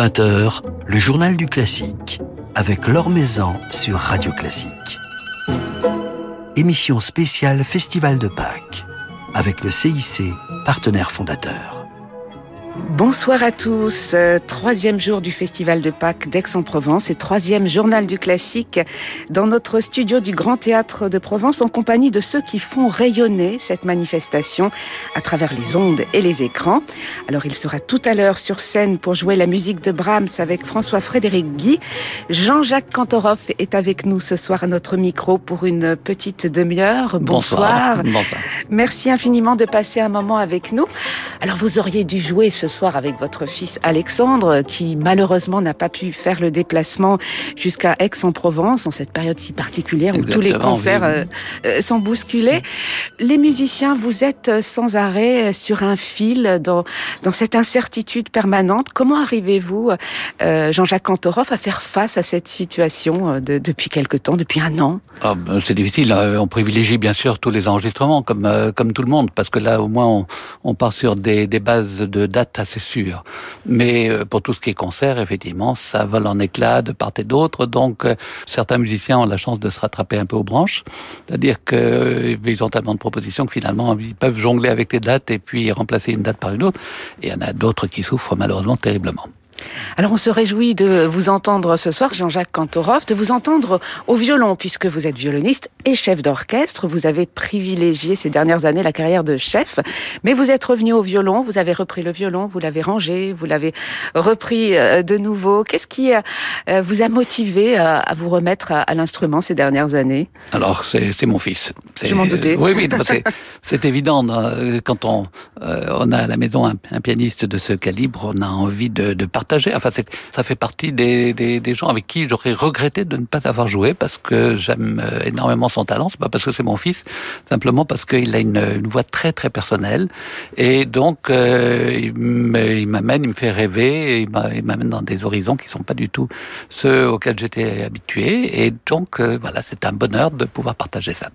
20h, le journal du classique, avec Laure Maison sur Radio Classique. Émission spéciale Festival de Pâques, avec le CIC, partenaire fondateur. Bonsoir à tous. Euh, troisième jour du Festival de Pâques d'Aix-en-Provence et troisième journal du classique dans notre studio du Grand Théâtre de Provence en compagnie de ceux qui font rayonner cette manifestation à travers les ondes et les écrans. Alors il sera tout à l'heure sur scène pour jouer la musique de Brahms avec François-Frédéric Guy. Jean-Jacques Cantoroff est avec nous ce soir à notre micro pour une petite demi-heure. Bonsoir. Bonsoir. Merci infiniment de passer un moment avec nous. Alors vous auriez dû jouer ce soir avec votre fils Alexandre, qui malheureusement n'a pas pu faire le déplacement jusqu'à Aix-en-Provence en cette période si particulière où tous les concerts euh, euh, sont bousculés. Les musiciens, vous êtes sans arrêt sur un fil dans, dans cette incertitude permanente. Comment arrivez-vous, euh, Jean-Jacques Cantoroff, à faire face à cette situation de, depuis quelque temps, depuis un an? Ah, ben, C'est difficile. On privilégie bien sûr tous les enregistrements, comme, comme tout le monde, parce que là, au moins, on, on part sur des, des bases de dates assez sûr. Mais euh, pour tout ce qui est concert, effectivement, ça vole en éclats de part et d'autre. Donc, euh, certains musiciens ont la chance de se rattraper un peu aux branches. C'est-à-dire qu'ils euh, ont tellement de propositions que finalement, ils peuvent jongler avec les dates et puis remplacer une date par une autre. Et il y en a d'autres qui souffrent malheureusement terriblement. Alors on se réjouit de vous entendre ce soir, Jean-Jacques Cantoroff, de vous entendre au violon, puisque vous êtes violoniste et chef d'orchestre. Vous avez privilégié ces dernières années la carrière de chef, mais vous êtes revenu au violon, vous avez repris le violon, vous l'avez rangé, vous l'avez repris euh, de nouveau. Qu'est-ce qui euh, vous a motivé à vous remettre à l'instrument ces dernières années? Alors c'est mon fils. Je m'en doutais. Oui, oui, c'est évident. Quand on, euh, on a à la maison un, pianiste de ce calibre, on a envie de, de partager Enfin, ça fait partie des, gens avec qui j'aurais regretté de ne pas avoir joué parce que j'aime euh, énormément son talent. C'est pas parce que c'est mon fils, simplement parce qu'il a une, une, voix très très personnelle et donc euh, il m'amène, il me fait rêver, il m'amène dans des horizons qui sont pas du tout ceux auxquels j'étais habitué et donc euh, voilà, c'est un bonheur de pouvoir partager ça.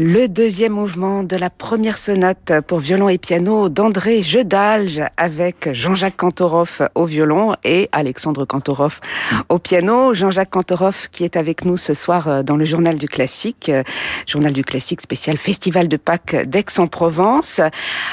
Le deuxième mouvement de la première sonate pour violon et piano d'André Jedalge avec Jean-Jacques Kantorov au violon et Alexandre Kantorov au piano. Jean-Jacques Kantorov qui est avec nous ce soir euh, dans le journal du classique, euh, journal du classique spécial Festival de Pâques d'Aix-en-Provence.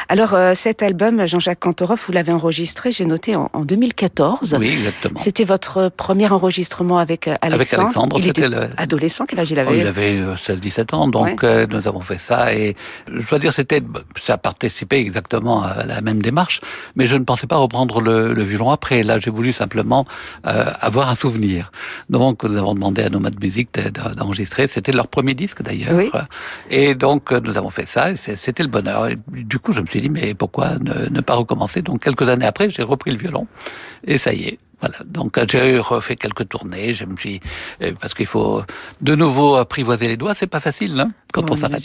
Alors euh, cet album, Jean-Jacques Kantorov, vous l'avez enregistré, j'ai noté en, 2014. Oui, exactement. C'était votre premier enregistrement avec Alexandre. Avec Alexandre, il était adolescent, quel âge il avait oh, Il avait 16-17 ans, donc nous avons fait ça et je dois dire c'était ça participait exactement à la même démarche, mais je ne pensais pas reprendre le, violon après. Là, j'ai voulu simplement euh, avoir un souvenir. Donc, nous avons demandé à Nomad Music d'enregistrer. C'était leur premier disque d'ailleurs. Et donc, nous avons fait ça et c'était le bonheur. Et du coup, je me suis dit mais pourquoi ne, ne pas recommencer? Donc, quelques années après, j'ai repris le violon et ça y est. Voilà. Donc j'ai refait quelques tournées. Je me suis euh, parce qu'il faut de nouveau apprivoiser les doigts. C'est pas facile hein, quand on, s'arrête.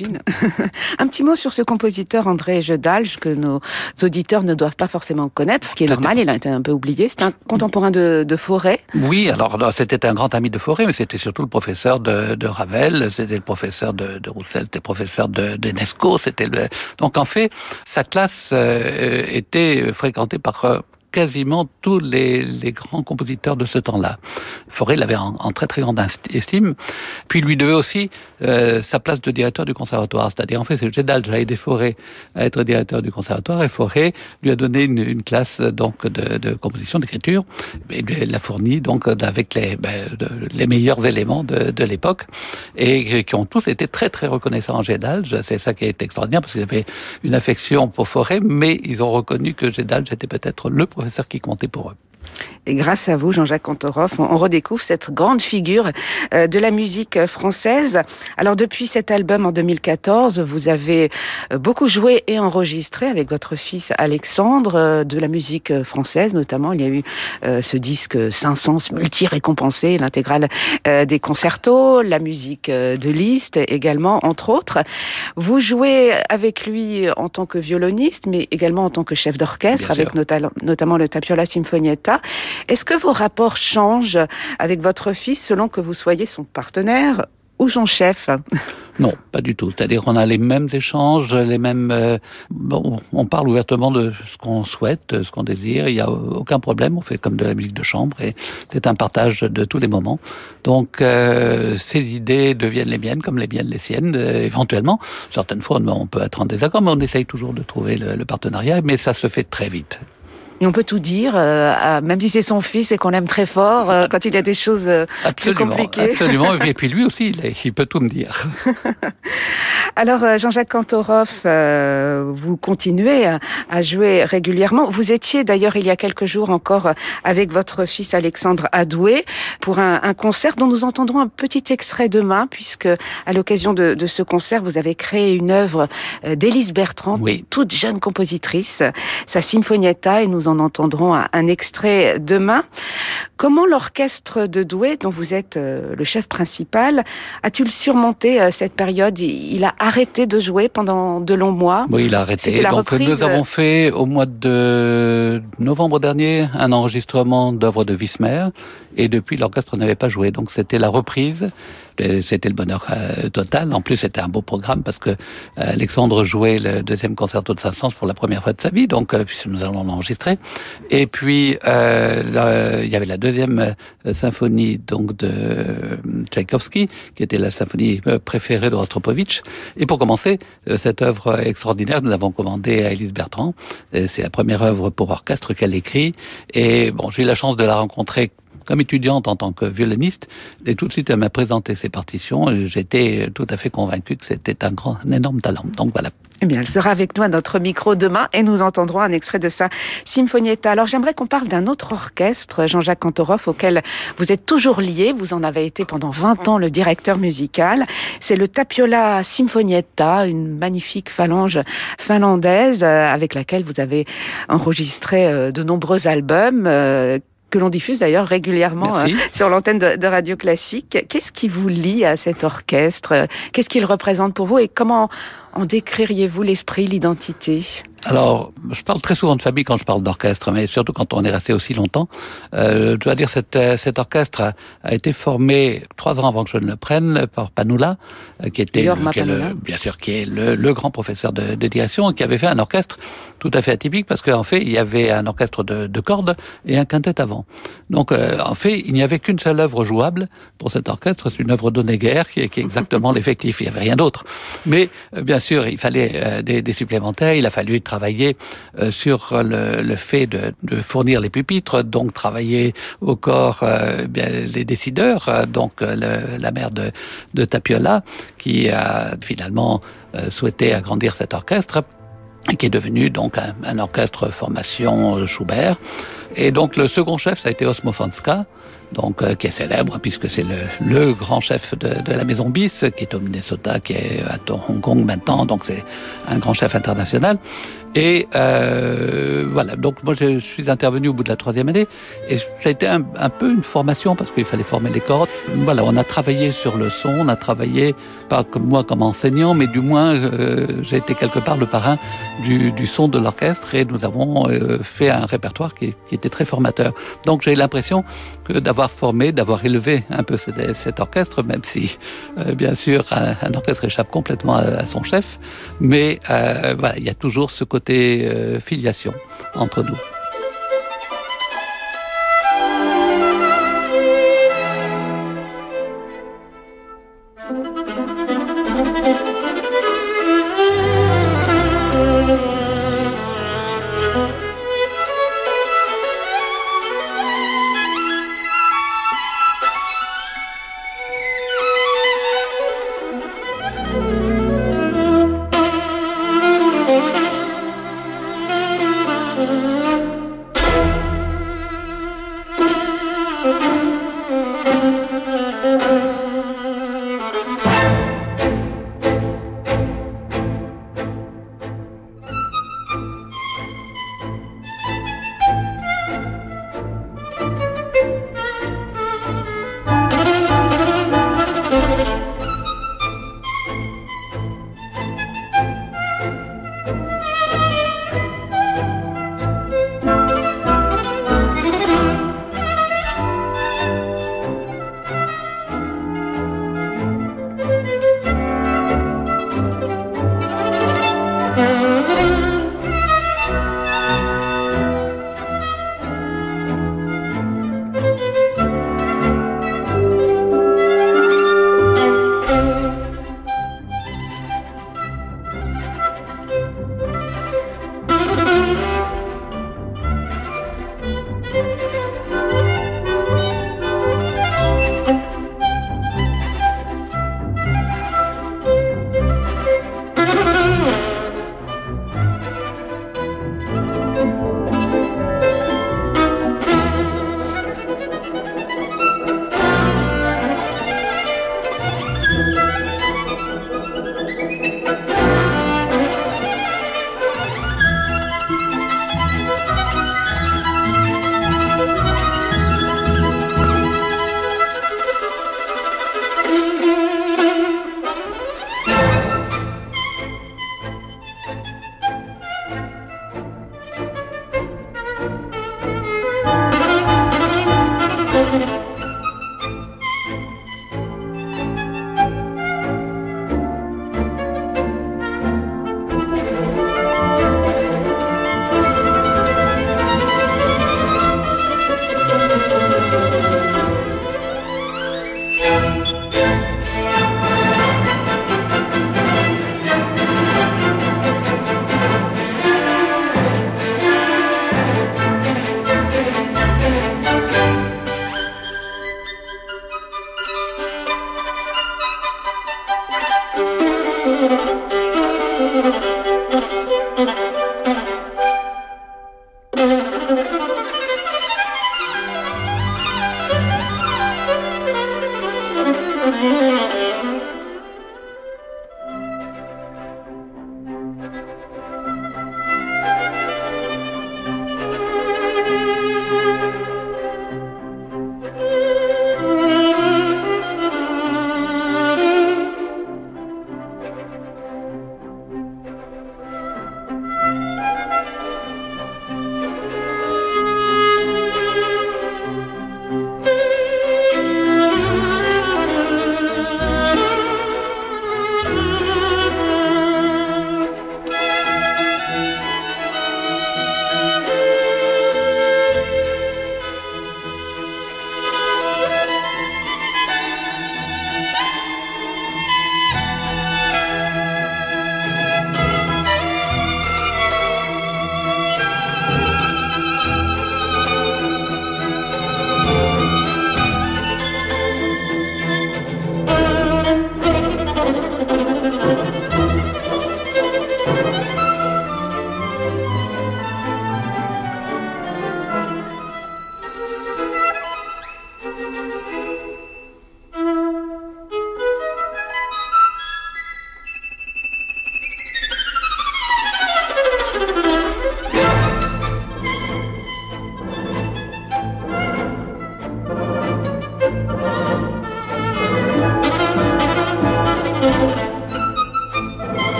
un petit mot sur ce compositeur André Jedalge que nos auditeurs ne doivent pas forcément connaître, ce qui est normal. Il a été un peu oublié. C'est un contemporain de, de Forêt. Oui, alors c'était un grand ami de Forêt, mais c'était surtout le professeur de, de Ravel. C'était le professeur de, de Roussel. C'était le professeur de, de Nesco. C'était le... donc en fait sa classe euh, était fréquentée par quasiment tous les, grands compositeurs de ce temps-là. Fauré l'avait en, très très grande estime, puis lui devait aussi euh, sa place de directeur du conservatoire. C'est-à-dire en fait c'est Gédal a aidé Fauré à être directeur du conservatoire et Fauré lui a donné une, classe donc de, composition d'écriture et lui l'a fourni donc avec les, ben, les meilleurs éléments de, l'époque et qui ont tous été très très reconnaissants en Gédal. C'est ça qui est extraordinaire parce qu'ils avaient une affection pour Fauré, mais ils ont reconnu que Gédal était peut-être le professeur qui comptait pour eux. Et grâce à vous, Jean-Jacques Cantoroff, on, redécouvre cette grande figure euh, de la musique française. Alors depuis cet album en 2014, vous avez euh, beaucoup joué et enregistré avec votre fils Alexandre euh, de la musique française, notamment. Il y a eu ce disque 500 multi-récompensé, l'intégrale des concertos, la musique de Liszt également, entre autres. Vous jouez avec lui en tant que violoniste, mais également en tant que chef d'orchestre, avec notamment le Tapiola Sinfonietta. Est-ce que vos rapports changent avec votre fils selon que vous soyez son partenaire ou son chef? Non, pas du tout. C'est-à-dire qu'on a les mêmes échanges, les mêmes. Euh, bon, on parle ouvertement de ce qu'on souhaite, ce qu'on désire. Il n'y a aucun problème. On fait comme de la musique de chambre et c'est un partage de tous les moments. Donc, euh, ces idées deviennent les miennes comme les miennes les siennes, euh, éventuellement. Certaines fois, on peut être en désaccord, mais on essaye toujours de trouver le partenariat. Mais ça se fait très vite et on peut tout dire, euh, même si c'est son fils et qu'on l'aime très fort, euh, quand il y a des choses euh, plus compliquées. Absolument, et puis lui aussi, il, peut tout me dire. Alors, Jean-Jacques Kantorov, vous continuez à, jouer régulièrement. Vous étiez d'ailleurs il y a quelques jours encore avec votre fils Alexandre Adoué pour un, concert dont nous entendrons un petit extrait demain, puisque à l'occasion de, ce concert, vous avez créé une œuvre d'Élise Bertrand, toute jeune compositrice, sa Sinfonietta, et nous en entendrons un, extrait demain. Comment l'orchestre de Douai, dont vous êtes euh, le chef principal, a-t-il surmonté euh, cette période? Il a arrêté de jouer pendant de longs mois Oui, il a arrêté. La Donc, nous avons fait au mois de novembre dernier un enregistrement d'œuvres de Wismer et depuis l'orchestre n'avait pas joué. Donc c'était la reprise c'était le bonheur euh, total. En plus, c'était un beau programme parce que euh, Alexandre jouait le deuxième concerto de Saint-Saëns pour la première fois de sa vie, donc euh, puisque nous allons l'enregistrer. Et puis il y avait la deuxième symphonie donc de Tchaïkovski, qui était la symphonie préférée de Rostropovitch. Et pour commencer cette œuvre extraordinaire, nous avons commandé à Elise Bertrand. C'est la première œuvre pour orchestre qu'elle écrit. Et bon, j'ai eu la chance de la rencontrer comme étudiante en tant que violoniste, et tout de suite elle m'a présenté ses partitions, j'étais tout à fait convaincu que c'était un grand, un énorme talent. Donc voilà. Eh bien, elle sera avec nous à notre micro demain et nous entendrons un extrait de sa Symphonietta. Alors, j'aimerais qu'on parle d'un autre orchestre, Jean-Jacques Kantorov, auquel vous êtes toujours lié. Vous en avez été pendant 20 ans le directeur musical. C'est le Tapiola Symphonietta, une magnifique phalange finlandaise euh, avec laquelle vous avez enregistré euh, de nombreux albums euh, que l'on diffuse d'ailleurs régulièrement euh, sur l'antenne de, Radio Classique. Qu'est-ce qui vous lie à cet orchestre? Qu'est-ce qu'il représente pour vous et comment en décririez-vous l'esprit, l'identité? Alors, je parle très souvent de famille quand je parle d'orchestre, mais surtout quand on est resté aussi longtemps. Euh, je dois dire, cet, euh, cet orchestre a, été formé trois ans avant que je ne le prenne par Panoula, euh, qui était, le, bien sûr, qui est le, le grand professeur de, de, direction, qui avait fait un orchestre tout à fait atypique parce qu'en fait, il y avait un orchestre de, de cordes et un quintet avant. Donc, euh, en fait, il n'y avait qu'une seule œuvre jouable pour cet orchestre, c'est une œuvre d'Onéguer qui, qui est exactement l'effectif. Il n'y avait rien d'autre. Mais bien sûr, il fallait des, des supplémentaires. Il a fallu travailler euh, sur le, fait de, fournir les pupitres, donc travailler au corps euh, les décideurs, euh, donc la mère de, de Tapiola, qui a finalement souhaité agrandir cet orchestre qui est devenu donc un, orchestre formation Schubert. Et donc le second chef, ça a été Osmo Fanska, donc qui est célèbre puisque c'est le, le, grand chef de, de, la maison Bis, qui est au Minnesota, qui est à Hong Kong maintenant, donc c'est un grand chef international. Et euh, voilà, donc moi je suis intervenu au bout de la troisième année et ça a été un, peu une formation parce qu'il fallait former les cordes. Voilà, on a travaillé sur le son, on a travaillé pas comme moi comme enseignant, mais du moins euh, j'ai été quelque part le parrain du, son de l'orchestre et nous avons euh, fait un répertoire qui, était très formateur. Donc j'ai l'impression que d'avoir formé, d'avoir élevé un peu cet, orchestre, même si bien sûr un, orchestre échappe complètement à, son chef, mais voilà, il y a toujours ce côté côté euh, filiation entre nous.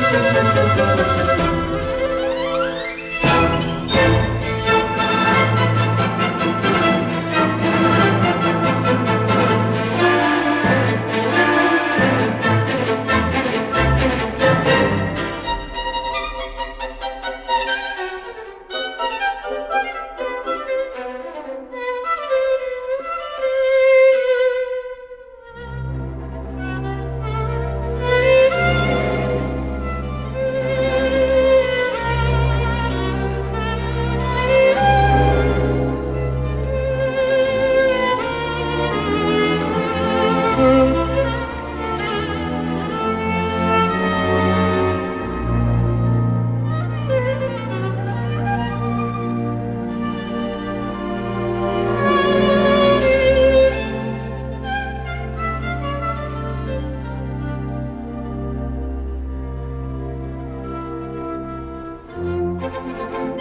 Müzik Música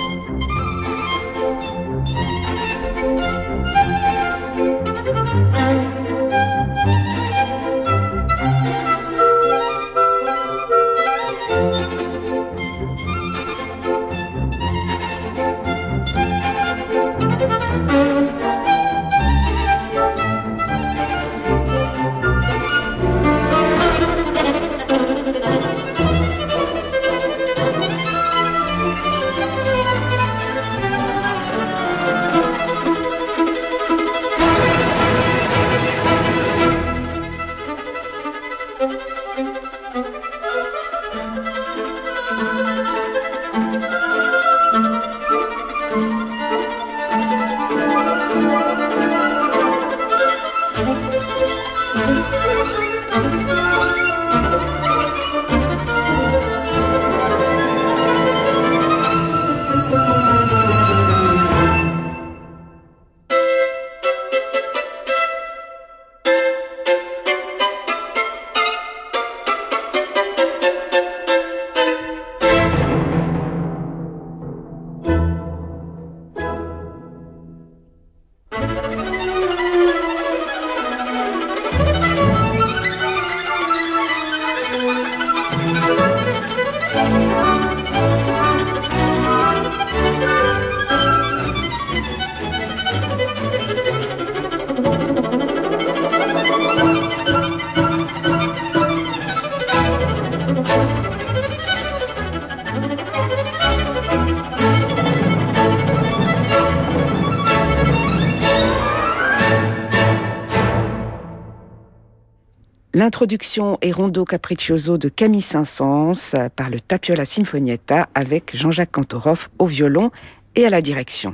L'introduction est Rondo Capriccioso de Camille Saint-Saëns par le Tapiola Sinfonietta avec Jean-Jacques Cantorov au violon et à la direction.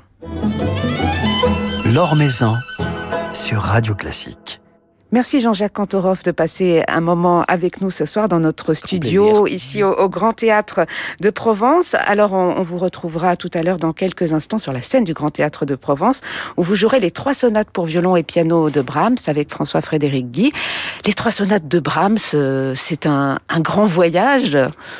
L'Or Maison sur Radio Classique. Merci Jean-Jacques Kantorov de passer un moment avec nous ce soir dans notre studio ici au, Grand Théâtre de Provence. Alors on, vous retrouvera tout à l'heure dans quelques instants sur la scène du Grand Théâtre de Provence où vous jouerez les trois sonates pour violon et piano de Brahms avec François-Frédéric Guy. Les trois sonates de Brahms, euh, c'est un, grand voyage.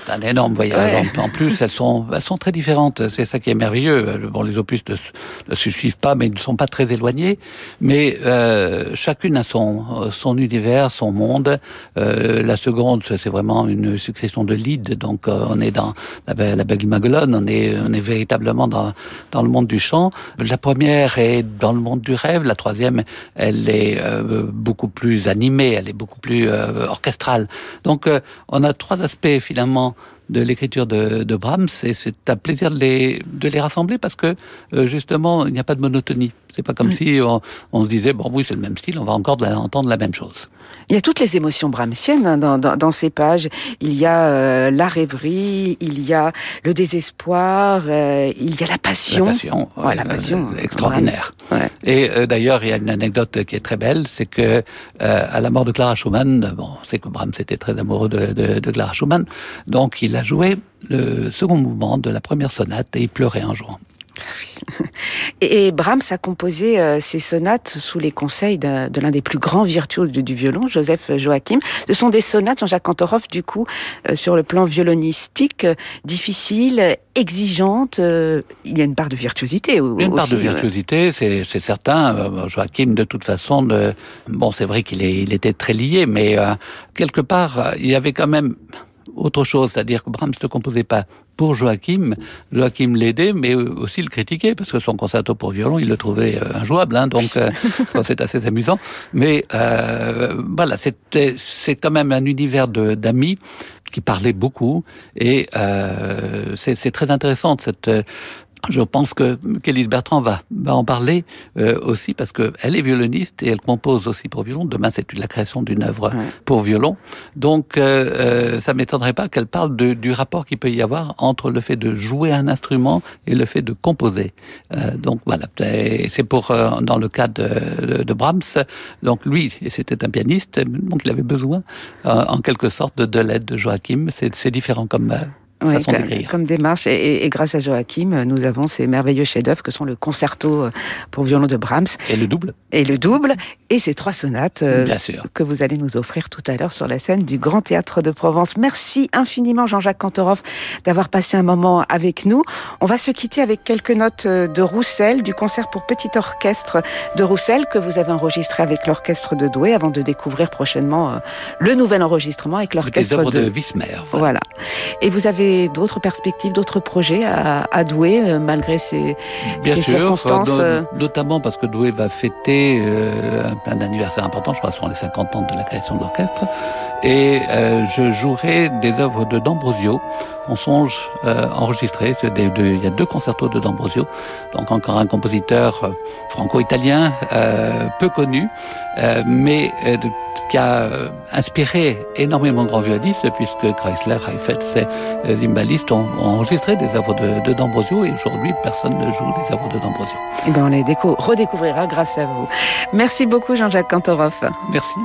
Un énorme voyage. En, plus, elles sont, elles sont très différentes. C'est ça qui est merveilleux. Bon, les opus ne, se suivent pas, mais ils ne sont pas très éloignés. Mais euh, chacune a son son univers, son monde. Euh, la seconde, c'est vraiment une succession de leads. Donc, euh, on est dans la, Belle Maguelone, on est, on est véritablement dans, dans le monde du chant. La première est dans le monde du rêve. La troisième, elle est euh, beaucoup plus animée, elle est beaucoup plus orchestrale. Donc, on a trois aspects finalement de l'écriture de, de, Brahms et c'est un plaisir de les, de les rassembler parce que justement il n'y a pas de monotonie. C'est pas comme si on, se disait bon oui c'est le même style, on va encore entendre la même chose. Il y a toutes les émotions brahmsiennes hein, dans, dans, ces pages. Il y a euh, la rêverie, il y a le désespoir, euh, il y a la passion. La passion, la passion extraordinaire. Et euh, d'ailleurs, il y a une anecdote qui est très belle, c'est que à la mort de Clara Schumann, bon, c'est que Brahms était très amoureux de, de, de Clara Schumann, donc il a joué le second mouvement de la première sonate et il pleurait en jouant. Et Brahms a composé euh, ses sonates sous les conseils de, l'un des plus grands virtuoses du, violon, Joseph Joachim. Ce sont des sonates, Jean-Jacques Cantorov, du coup, euh, sur le plan violonistique, euh, difficiles, exigeantes. il y a une part de virtuosité. Il y a une part de virtuosité, c'est certain. Joachim, de toute façon, bon, c'est vrai qu'il il était très lié, mais quelque part, il y avait quand même autre chose, c'est-à-dire que Brahms ne composait pas pour Joachim. Joachim l'aidait, mais aussi le critiquait, parce que son concerto pour violon, il le trouvait euh, injouable, hein, donc euh, c'est assez amusant. Mais euh, voilà, c'est quand même un univers d'amis qui parlaient beaucoup, et euh, c'est très intéressant cette je pense que Kelly Bertrand va, va en parler euh, aussi parce qu'elle est violoniste et elle compose aussi pour violon. Demain, c'est la création d'une œuvre pour violon. Donc, euh, euh, ça m'étonnerait pas qu'elle parle de, du rapport qu'il peut y avoir entre le fait de jouer un instrument et le fait de composer. Euh, donc voilà, c'est pour euh, dans le cas de, de, Brahms. Donc lui, c'était un pianiste, donc il avait besoin, en quelque sorte, de, de l'aide de Joachim. C'est différent comme façon d'écrire. Comme démarche. Et, et, grâce à Joachim, nous avons ces merveilleux chefs-d'œuvre que sont le concerto pour violon de Brahms. Et le double. Et le double. Et ces trois sonates Bien sûr. que vous allez nous offrir tout à l'heure sur la scène du Grand Théâtre de Provence. Merci infiniment, Jean-Jacques Kantorov, d'avoir passé un moment avec nous. On va se quitter avec quelques notes de Roussel, du concert pour petit orchestre de Roussel que vous avez enregistré avec l'orchestre de Douai avant de découvrir prochainement euh, le nouvel enregistrement avec l'orchestre de, de Wismer. Voilà. Et vous avez d'autres perspectives, d'autres projets à, à Douai euh, malgré ces, Bien ces sûr, circonstances euh, notamment parce que Douai va fêter euh, un anniversaire important, je crois, ce sont les 50 ans de la création de l'orchestre. Et euh, je jouerai des œuvres de D'Ambrosio. On songe euh, enregistrer. Il y a deux concertos de D'Ambrosio. Donc encore un compositeur euh, franco-italien, euh, peu connu, euh, mais euh, qui a inspiré énormément de grands violonistes, puisque Chrysler, Heifetz et Zimbalistes ont, ont, enregistré des œuvres de, de D'Ambrosio. Et aujourd'hui, personne ne joue des œuvres de D'Ambrosio. Eh ben on les redécouvrira grâce à vous. Merci beaucoup, Jean-Jacques Kantorov. Merci.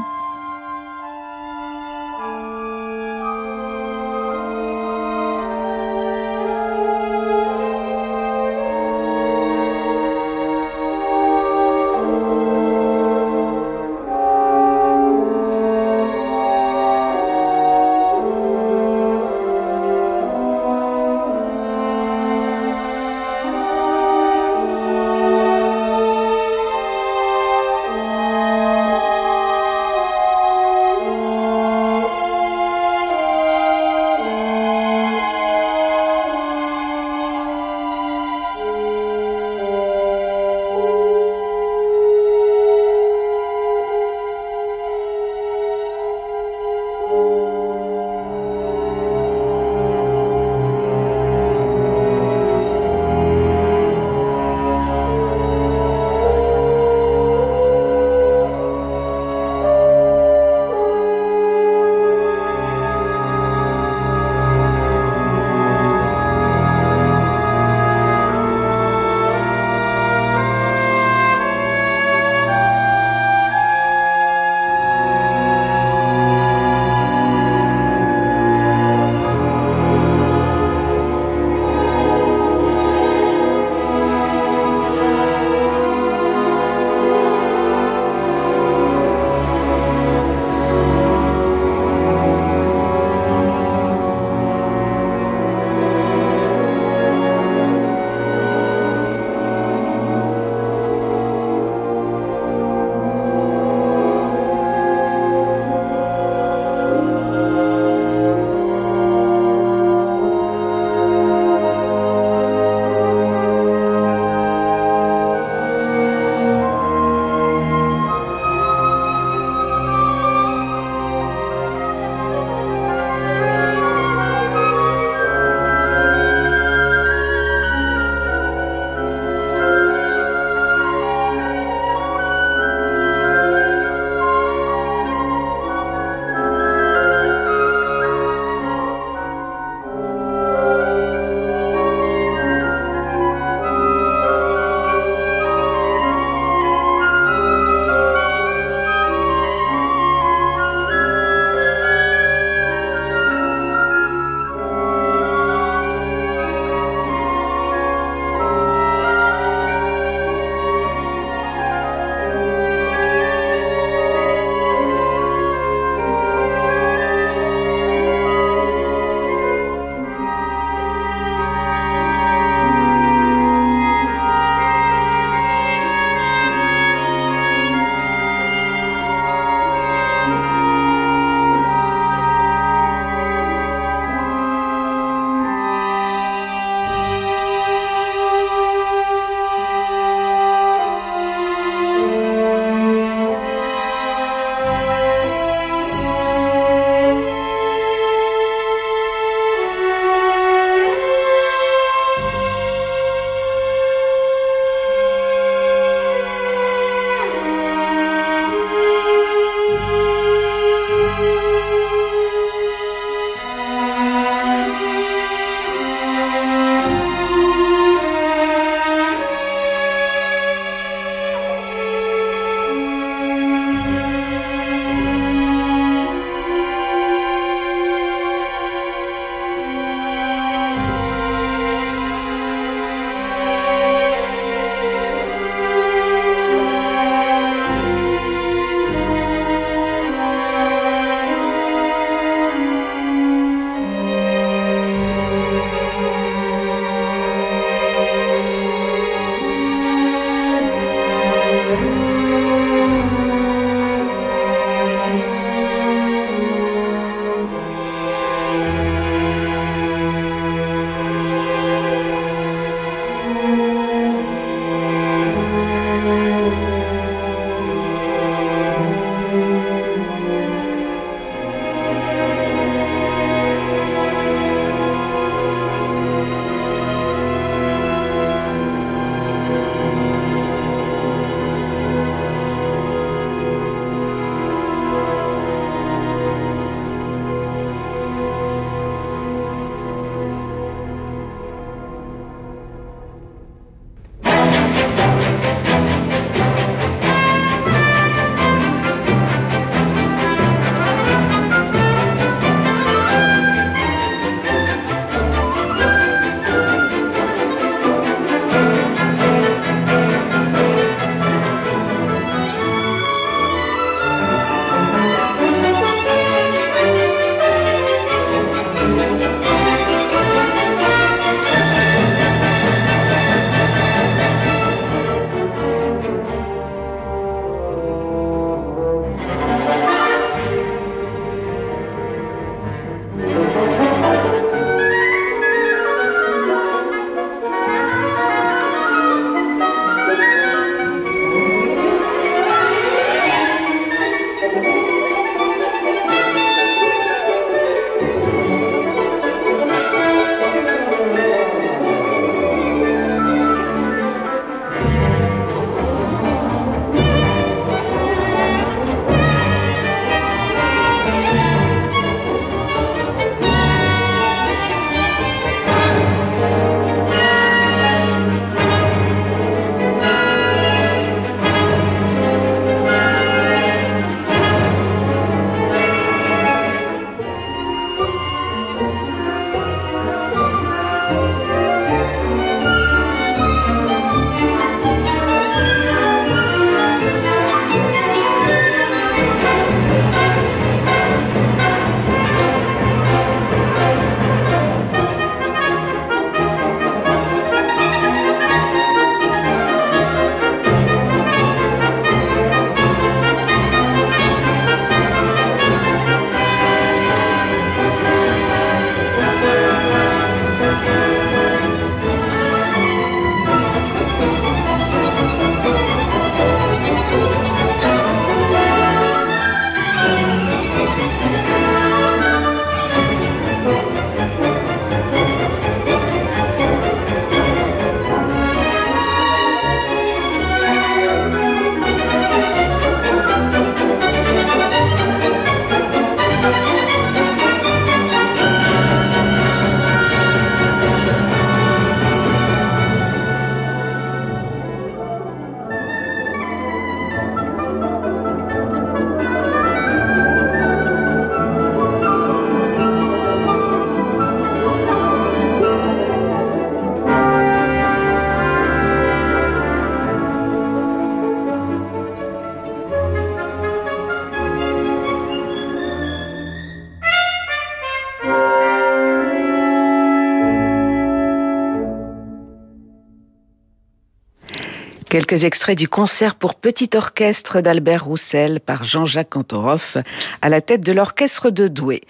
Quelques extraits du concert pour petit orchestre d'Albert Roussel par Jean-Jacques Cantoroff à la tête de l'orchestre de Douai.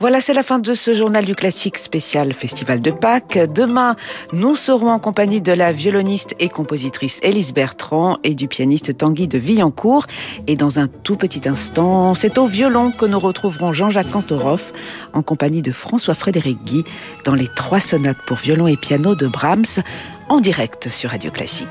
Voilà, c'est la fin de ce journal du classique spécial Festival de Pâques. Demain, nous serons en compagnie de la violoniste et compositrice Élise Bertrand et du pianiste Tanguy de Villancourt. Et dans un tout petit instant, c'est au violon que nous retrouverons Jean-Jacques Cantoroff en compagnie de François-Frédéric Guy dans les trois sonates pour violon et piano de Brahms en direct sur Radio Classique.